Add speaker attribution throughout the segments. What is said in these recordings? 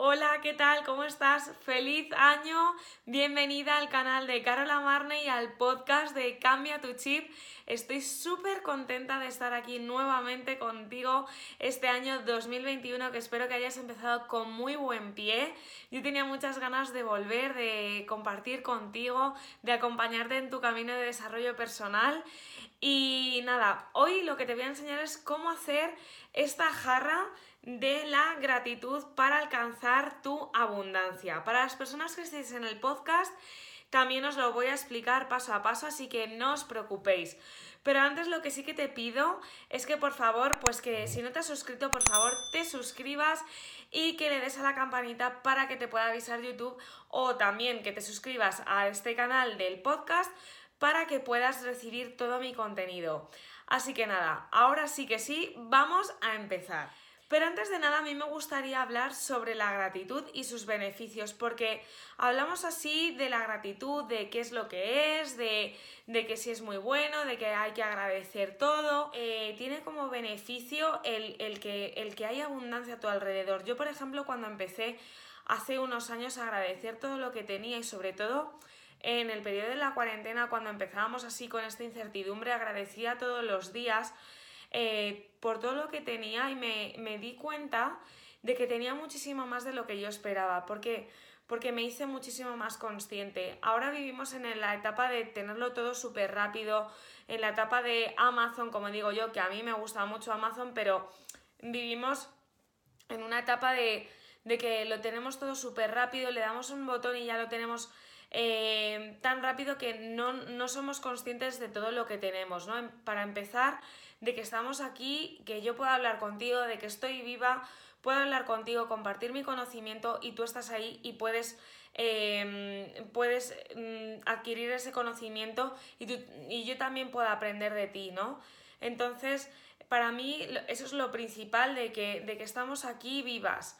Speaker 1: Hola, ¿qué tal? ¿Cómo estás? Feliz año. Bienvenida al canal de Carola Marne y al podcast de Cambia tu chip. Estoy súper contenta de estar aquí nuevamente contigo este año 2021 que espero que hayas empezado con muy buen pie. Yo tenía muchas ganas de volver, de compartir contigo, de acompañarte en tu camino de desarrollo personal. Y nada, hoy lo que te voy a enseñar es cómo hacer esta jarra de la gratitud para alcanzar tu abundancia. Para las personas que estéis en el podcast, también os lo voy a explicar paso a paso, así que no os preocupéis. Pero antes lo que sí que te pido es que por favor, pues que si no te has suscrito, por favor te suscribas y que le des a la campanita para que te pueda avisar YouTube o también que te suscribas a este canal del podcast para que puedas recibir todo mi contenido. Así que nada, ahora sí que sí, vamos a empezar. Pero antes de nada, a mí me gustaría hablar sobre la gratitud y sus beneficios, porque hablamos así de la gratitud, de qué es lo que es, de, que si es muy bueno, de que hay que agradecer todo. Eh, tiene como beneficio el, que, el que hay abundancia a tu alrededor. Yo, por ejemplo, cuando empecé hace unos años a agradecer todo lo que tenía y sobre todo en el periodo de la cuarentena, cuando empezábamos así con esta incertidumbre, agradecía todos los días eh, por todo lo que tenía y me, di cuenta de que tenía muchísimo más de lo que yo esperaba, porque, porque me hice muchísimo más consciente. Ahora vivimos en la etapa de tenerlo todo súper rápido, en la etapa de Amazon, como digo yo, que a mí me gusta mucho Amazon, pero vivimos en una etapa de, de que lo tenemos todo súper rápido, le damos un botón y ya lo tenemos eh, tan rápido que no, no, somos conscientes de todo lo que tenemos, ¿no? Para empezar, de que estamos aquí, que yo pueda hablar contigo, de que estoy viva, puedo hablar contigo, compartir mi conocimiento y tú estás ahí y puedes, em, puedes mm, adquirir ese conocimiento y, y yo también puedo aprender de ti, ¿no? Entonces, para mí eso es lo principal de que, de que estamos aquí vivas.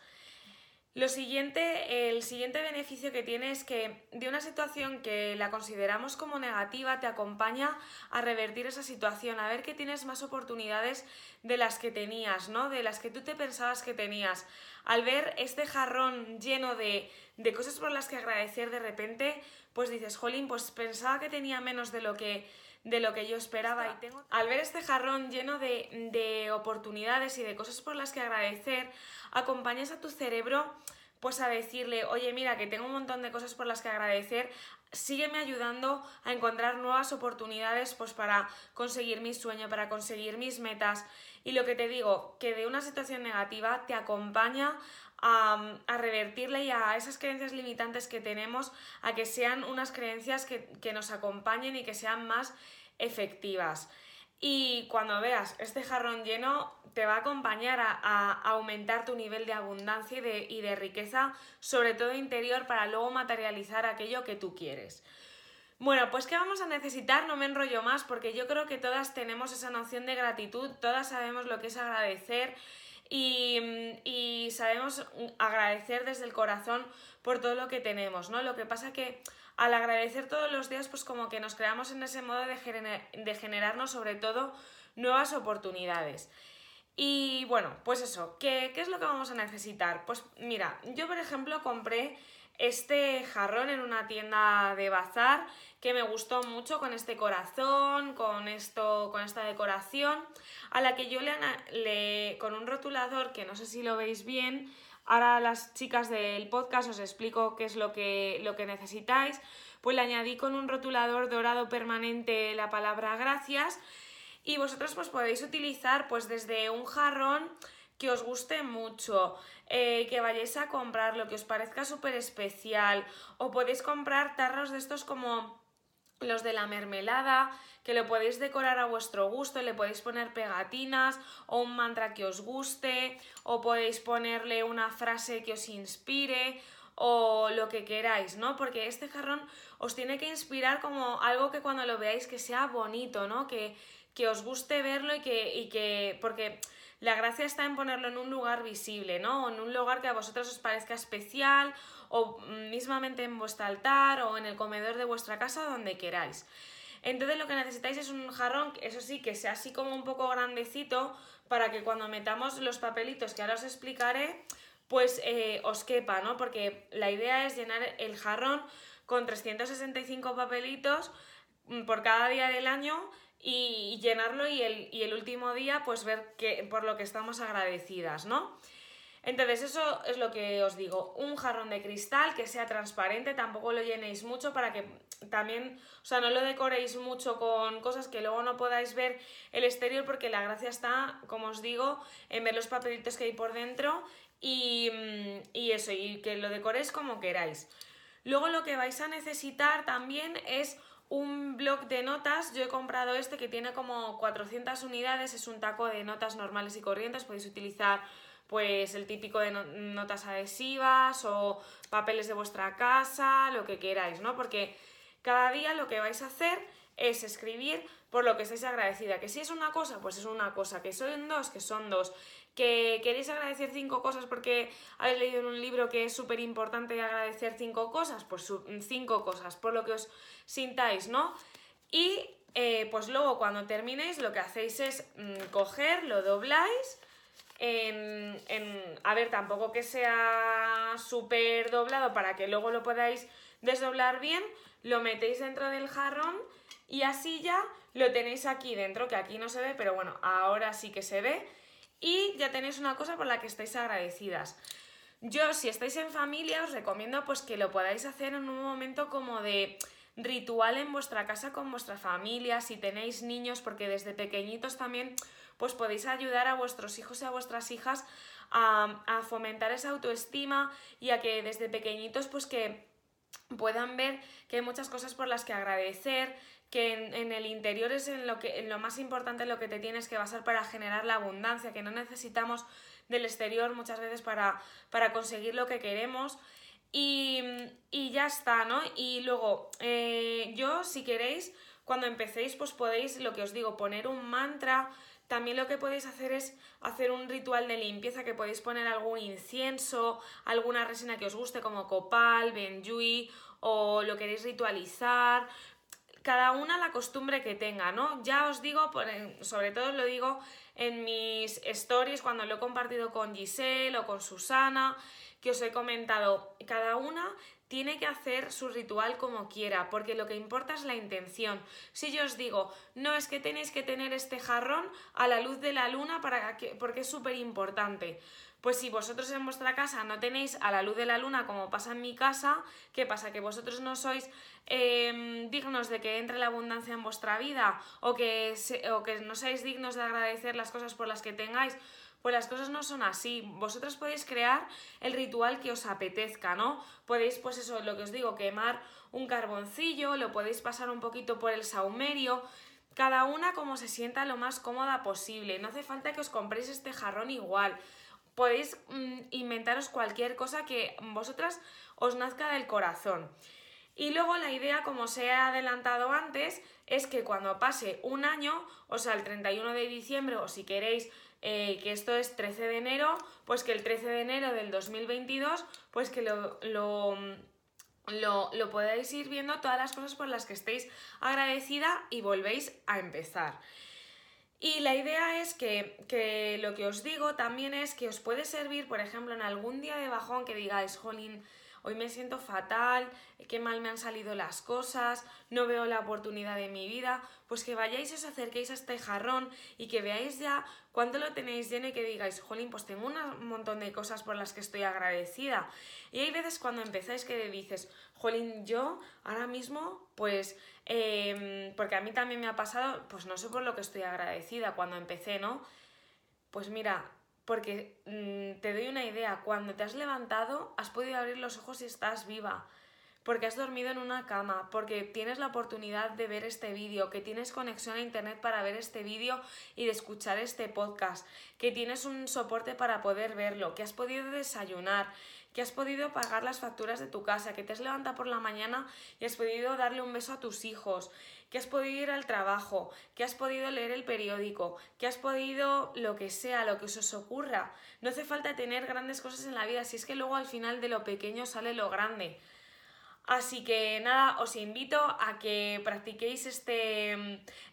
Speaker 1: Lo siguiente, el siguiente beneficio que tiene es que de una situación que la consideramos como negativa te acompaña a revertir esa situación, a ver que tienes más oportunidades de las que tenías, ¿no? De las que tú te pensabas que tenías. Al ver este jarrón lleno de, de cosas por las que agradecer de repente, pues dices, jolín, pues pensaba que tenía menos de lo que de lo que yo esperaba y tengo... Al ver este jarrón lleno de, de oportunidades y de cosas por las que agradecer, acompañas a tu cerebro pues a decirle, oye, mira, que tengo un montón de cosas por las que agradecer, sígueme ayudando a encontrar nuevas oportunidades pues para conseguir mi sueño, para conseguir mis metas. Y lo que te digo, que de una situación negativa te acompaña a, revertirle y a esas creencias limitantes que tenemos, a que sean unas creencias que, que nos acompañen y que sean más efectivas. Y cuando veas este jarrón lleno, te va a acompañar a, aumentar tu nivel de abundancia y de, y de, riqueza, sobre todo interior, para luego materializar aquello que tú quieres. Bueno, pues ¿qué vamos a necesitar? No me enrollo más porque yo creo que todas tenemos esa noción de gratitud, todas sabemos lo que es agradecer y, y sabemos agradecer desde el corazón por todo lo que tenemos, ¿no? Lo que pasa que al agradecer todos los días, pues como que nos creamos en ese modo de, de generarnos sobre todo nuevas oportunidades. Y bueno, pues eso, ¿qué, ¿qué, es lo que vamos a necesitar? Pues mira, yo por ejemplo compré este jarrón en una tienda de bazar que me gustó mucho con este corazón, con esto, con esta decoración, a la que yo le, le con un rotulador que no sé si lo veis bien, ahora las chicas del podcast os explico qué es lo que, lo que necesitáis, pues le añadí con un rotulador dorado permanente la palabra gracias y vosotros pues podéis utilizar pues desde un jarrón que os guste mucho, eh, que vayáis a comprar lo que os parezca súper especial, o podéis comprar tarros de estos como los de la mermelada, que lo podéis decorar a vuestro gusto, le podéis poner pegatinas o un mantra que os guste, o podéis ponerle una frase que os inspire o lo que queráis, ¿no? Porque este jarrón os tiene que inspirar como algo que cuando lo veáis que sea bonito, ¿no? Que, que os guste verlo y que, y que, porque la gracia está en ponerlo en un lugar visible, ¿no? O en un lugar que a vosotros os parezca especial, o mismamente en vuestro altar, o en el comedor de vuestra casa, donde queráis. Entonces lo que necesitáis es un jarrón, eso sí, que sea así como un poco grandecito, para que cuando metamos los papelitos que ahora os explicaré, pues eh, os quepa, ¿no? Porque la idea es llenar el jarrón con 365 papelitos mm, por cada día del año y, llenarlo y el, y el, último día pues ver que, por lo que estamos agradecidas, ¿no? Entonces eso es lo que os digo, un jarrón de cristal que sea transparente, tampoco lo llenéis mucho para que también, o sea, no lo decoréis mucho con cosas que luego no podáis ver el exterior porque la gracia está, como os digo, en ver los papelitos que hay por dentro y, y eso, y que lo decoréis como queráis. Luego lo que vais a necesitar también es un blog de notas. Yo he comprado este que tiene como 400 unidades, es un taco de notas normales y corrientes, podéis utilizar pues el típico de notas adhesivas o papeles de vuestra casa, lo que queráis, ¿no? Porque cada día lo que vais a hacer es escribir por lo que estáis agradecida. Que si es una cosa, pues es una cosa. Que son dos, que son dos. Que queréis agradecer cinco cosas porque habéis leído en un libro que es súper importante agradecer cinco cosas, pues cinco cosas, por lo que os sintáis, ¿no? Y eh, pues luego cuando terminéis lo que hacéis es mm, coger, lo dobláis en, a ver, tampoco que sea súper doblado para que luego lo podáis desdoblar bien, lo metéis dentro del jarrón y así ya lo tenéis aquí dentro, que aquí no se ve, pero bueno, ahora sí que se ve y ya tenéis una cosa por la que estáis agradecidas. Yo, si estáis en familia, os recomiendo pues que lo podáis hacer en un momento como de ritual en vuestra casa con vuestra familia, si tenéis niños, porque desde pequeñitos también pues podéis ayudar a vuestros hijos y a vuestras hijas a, fomentar esa autoestima y a que desde pequeñitos pues que puedan ver que hay muchas cosas por las que agradecer, que en, el interior es en lo, que, en lo más importante lo que te tienes que basar para generar la abundancia, que no necesitamos del exterior muchas veces para, para conseguir lo que queremos. Y, ya está, ¿no? Y luego, eh, yo, si queréis, cuando empecéis, pues podéis, lo que os digo, poner un mantra, también lo que podéis hacer es hacer un ritual de limpieza que podéis poner algún incienso, alguna resina que os guste como copal, benjuí o lo queréis ritualizar. Cada una la costumbre que tenga, ¿no? Ya os digo, sobre todo lo digo en mis stories cuando lo he compartido con Giselle o con Susana, que os he comentado, cada una tiene que hacer su ritual como quiera, porque lo que importa es la intención. Si yo os digo, no es que tenéis que tener este jarrón a la luz de la luna para que, porque es súper importante. Pues si vosotros en vuestra casa no tenéis a la luz de la luna como pasa en mi casa, ¿qué pasa? ¿Que vosotros no sois em, dignos de que entre la abundancia en vuestra vida? ¿O que, ¿O que no seáis dignos de agradecer las cosas por las que tengáis? Pues las cosas no son así. Vosotros podéis crear el ritual que os apetezca, ¿no? Podéis, pues eso, lo que os digo, quemar un carboncillo, lo podéis pasar un poquito por el saumerio, cada una como se sienta lo más cómoda posible. No hace falta que os compréis este jarrón igual. Podéis mm, inventaros cualquier cosa que vosotras os nazca del corazón. Y luego la idea, como se he adelantado antes, es que cuando pase un año, o sea, el 31 de diciembre, o si queréis eh, que esto es 13 de enero, pues que el 13 de enero del 2022, pues que lo, lo, lo, podáis ir viendo todas las cosas por las que estéis agradecida y volvéis a empezar. Y la idea es que, que, lo que os digo también es que os puede servir, por ejemplo, en algún día de bajón que digáis, jolín, hoy me siento fatal, qué mal me han salido las cosas, no veo la oportunidad de mi vida, pues que vayáis y os acerquéis a este jarrón y que veáis ya cuánto lo tenéis lleno y que digáis, jolín, pues tengo un montón de cosas por las que estoy agradecida. Y hay veces cuando empezáis que dices, jolín, yo ahora mismo, pues, em, porque a mí también me ha pasado, pues no sé por lo que estoy agradecida cuando empecé, ¿no? Pues mira, porque mm, te doy una idea, cuando te has levantado has podido abrir los ojos y estás viva, porque has dormido en una cama, porque tienes la oportunidad de ver este vídeo, que tienes conexión a internet para ver este vídeo y de escuchar este podcast, que tienes un soporte para poder verlo, que has podido desayunar, que has podido pagar las facturas de tu casa, que te has levantado por la mañana y has podido darle un beso a tus hijos, que has podido ir al trabajo, que has podido leer el periódico, que has podido lo que sea, lo que se os ocurra. No hace falta tener grandes cosas en la vida, si es que luego al final de lo pequeño sale lo grande. Así que nada, os invito a que practiquéis este,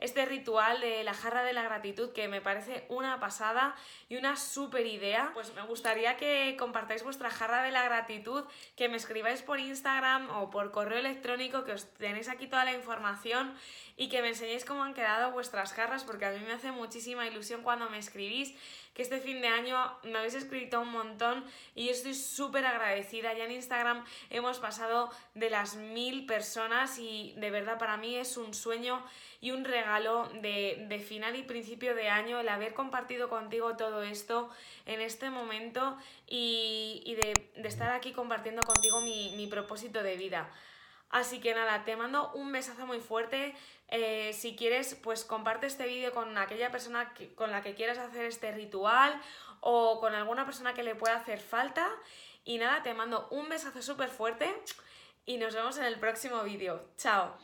Speaker 1: este ritual de la jarra de la gratitud que me parece una pasada y una súper idea. Pues me gustaría que compartáis vuestra jarra de la gratitud, que me escribáis por Instagram o por correo electrónico, que os tenéis aquí toda la información y que me enseñéis cómo han quedado vuestras jarras porque a mí me hace muchísima ilusión cuando me escribís que este fin de año me habéis escrito un montón y yo estoy súper agradecida. Ya en Instagram hemos pasado de las mil personas y de verdad para mí es un sueño y un regalo de, final y principio de año el haber compartido contigo todo esto en este momento y, de, estar aquí compartiendo contigo mi propósito de vida. Así que nada, te mando un besazo muy fuerte. Eh, si quieres, pues comparte este vídeo con aquella persona con la que quieras hacer este ritual o con alguna persona que le pueda hacer falta. Y nada, te mando un besazo súper fuerte y nos vemos en el próximo vídeo. Chao.